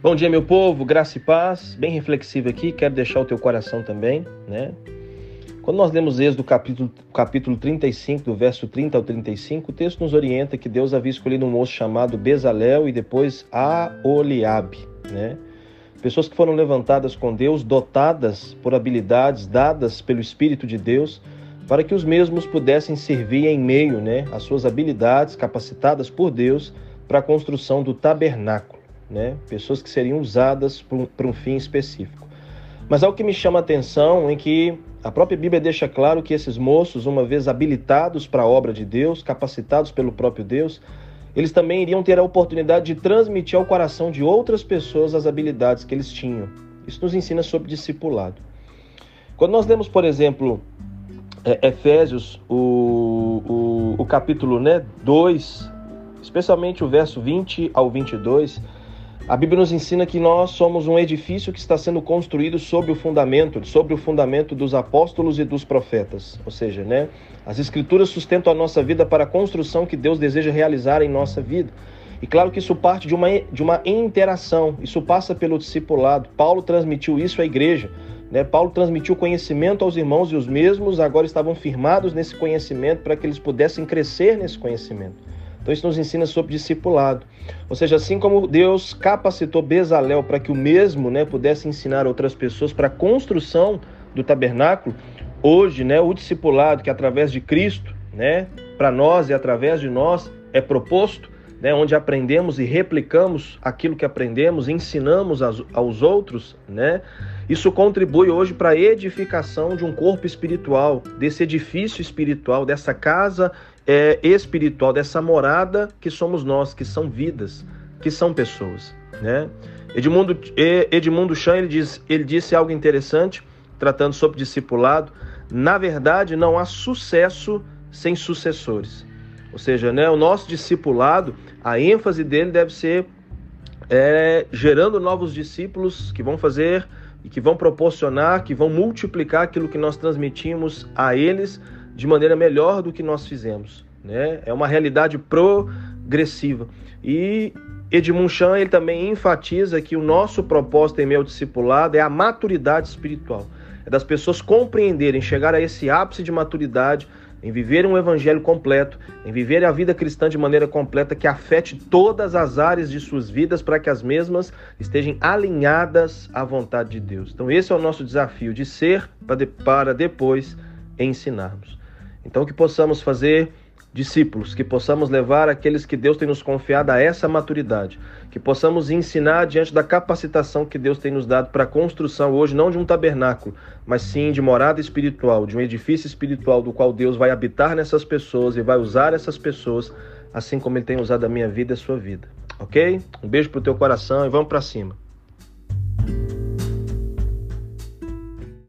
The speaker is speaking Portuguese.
Bom dia, meu povo, graça e paz. Bem reflexivo aqui, quero deixar o teu coração também, né? Quando nós lemos Êxodo capítulo, capítulo 35, do verso 30 ao 35, o texto nos orienta que Deus havia escolhido um moço chamado Bezalel e depois Aoliabe, né? Pessoas que foram levantadas com Deus, dotadas por habilidades dadas pelo Espírito de Deus, para que os mesmos pudessem servir em meio, né, às suas habilidades capacitadas por Deus para a construção do tabernáculo né? pessoas que seriam usadas para um, fim específico. Mas algo que me chama a atenção é que a própria Bíblia deixa claro que esses moços, uma vez habilitados para a obra de Deus, capacitados pelo próprio Deus, eles também iriam ter a oportunidade de transmitir ao coração de outras pessoas as habilidades que eles tinham. Isso nos ensina sobre discipulado. Quando nós lemos, por exemplo, é, Efésios, o, o, o capítulo né, 2, especialmente o verso 20 ao 22, a Bíblia nos ensina que nós somos um edifício que está sendo construído sobre o fundamento, sobre o fundamento dos apóstolos e dos profetas. Ou seja, né, as escrituras sustentam a nossa vida para a construção que Deus deseja realizar em nossa vida. E claro que isso parte de uma, de uma interação, isso passa pelo discipulado. Paulo transmitiu isso à igreja. Né? Paulo transmitiu conhecimento aos irmãos e os mesmos agora estavam firmados nesse conhecimento para que eles pudessem crescer nesse conhecimento. Então isso nos ensina sobre discipulado. Ou seja, assim como Deus capacitou Bezalel para que o mesmo né, pudesse ensinar outras pessoas para a construção do tabernáculo, hoje né, o discipulado que através de Cristo, né, para nós e através de nós é proposto, né, onde aprendemos e replicamos aquilo que aprendemos, ensinamos aos, aos outros, né, isso contribui hoje para a edificação de um corpo espiritual, desse edifício espiritual, dessa casa é, espiritual, dessa morada que somos nós, que são vidas, que são pessoas. Né? Edmundo, Edmundo Chan ele, diz, ele disse algo interessante, tratando sobre discipulado. Na verdade, não há sucesso sem sucessores. Ou seja, né, o nosso discipulado, a ênfase dele deve ser é, gerando novos discípulos que vão fazer e que vão proporcionar, que vão multiplicar aquilo que nós transmitimos a eles de maneira melhor do que nós fizemos. Né? É uma realidade progressiva. E Edmund Chan ele também enfatiza que o nosso propósito em meu discipulado é a maturidade espiritual. É das pessoas compreenderem, chegar a esse ápice de maturidade, em viver um evangelho completo, em viver a vida cristã de maneira completa que afete todas as áreas de suas vidas para que as mesmas estejam alinhadas à vontade de Deus. Então esse é o nosso desafio de ser para depois ensinarmos. Então, que possamos fazer discípulos, que possamos levar aqueles que Deus tem nos confiado a essa maturidade, que possamos ensinar diante da capacitação que Deus tem nos dado para a construção hoje, não de um tabernáculo, mas sim de morada espiritual, de um edifício espiritual do qual Deus vai habitar nessas pessoas e vai usar essas pessoas assim como Ele tem usado a minha vida e a sua vida. Ok? Um beijo pro teu coração e vamos para cima.